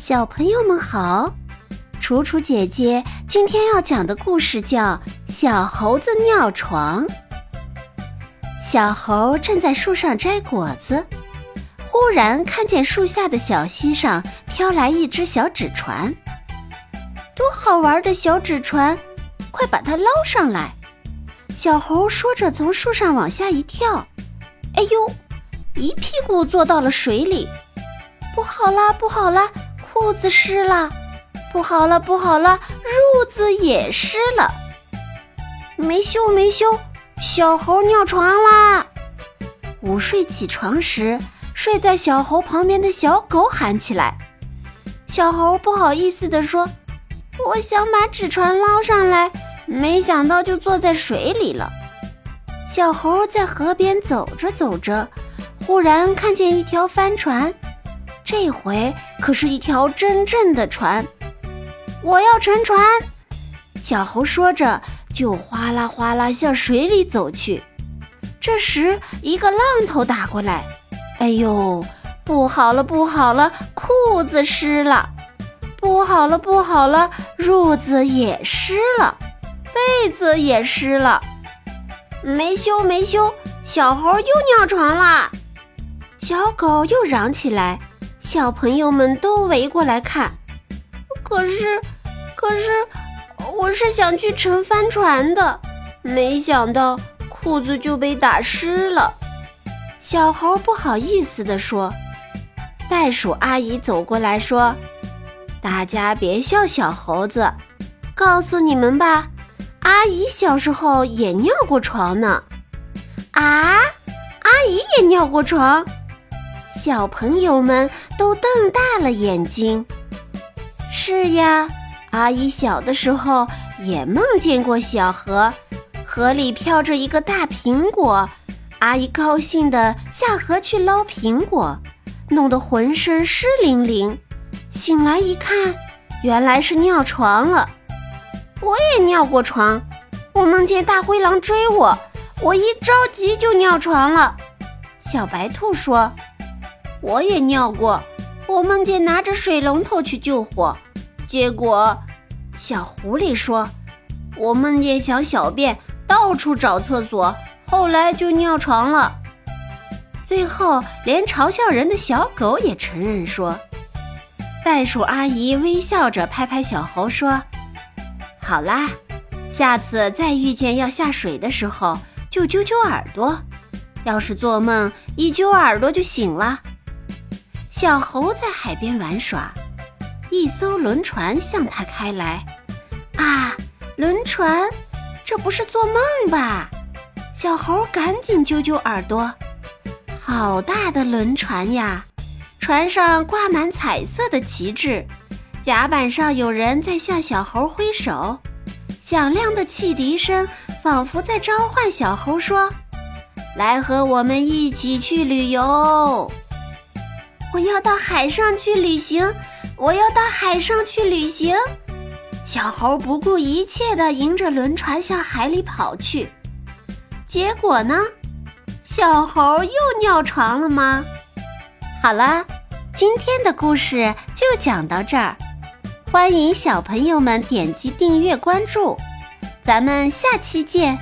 小朋友们好，楚楚姐姐今天要讲的故事叫《小猴子尿床》。小猴正在树上摘果子，忽然看见树下的小溪上飘来一只小纸船，多好玩的小纸船！快把它捞上来！小猴说着，从树上往下一跳，哎呦，一屁股坐到了水里！不好啦，不好啦！裤子湿了，不好了，不好了，褥子也湿了。没羞没羞，小猴尿床啦！午睡起床时，睡在小猴旁边的小狗喊起来。小猴不好意思地说：“我想把纸船捞上来，没想到就坐在水里了。”小猴在河边走着走着，忽然看见一条帆船。这回可是一条真正的船，我要乘船。小猴说着，就哗啦哗啦向水里走去。这时，一个浪头打过来，哎呦，不好了，不好了，裤子湿了！不好了，不好了，褥子也湿了，被子也湿了。没羞没羞，小猴又尿床啦！小狗又嚷起来。小朋友们都围过来看，可是，可是，我是想去乘帆船的，没想到裤子就被打湿了。小猴不好意思地说。袋鼠阿姨走过来说：“大家别笑小猴子，告诉你们吧，阿姨小时候也尿过床呢。”啊，阿姨也尿过床。小朋友们都瞪大了眼睛。是呀，阿姨小的时候也梦见过小河，河里飘着一个大苹果。阿姨高兴地下河去捞苹果，弄得浑身湿淋淋。醒来一看，原来是尿床了。我也尿过床，我梦见大灰狼追我，我一着急就尿床了。小白兔说。我也尿过，我梦见拿着水龙头去救火，结果小狐狸说，我梦见想小便，到处找厕所，后来就尿床了。最后连嘲笑人的小狗也承认说，袋鼠阿姨微笑着拍拍小猴说：“好啦，下次再遇见要下水的时候，就揪揪耳朵，要是做梦一揪耳朵就醒了。”小猴在海边玩耍，一艘轮船向他开来。啊，轮船，这不是做梦吧？小猴赶紧揪揪耳朵。好大的轮船呀！船上挂满彩色的旗帜，甲板上有人在向小猴挥手，响亮的汽笛声仿佛在召唤小猴说：“来和我们一起去旅游。”我要到海上去旅行，我要到海上去旅行。小猴不顾一切地迎着轮船向海里跑去，结果呢？小猴又尿床了吗？好了，今天的故事就讲到这儿，欢迎小朋友们点击订阅关注，咱们下期见。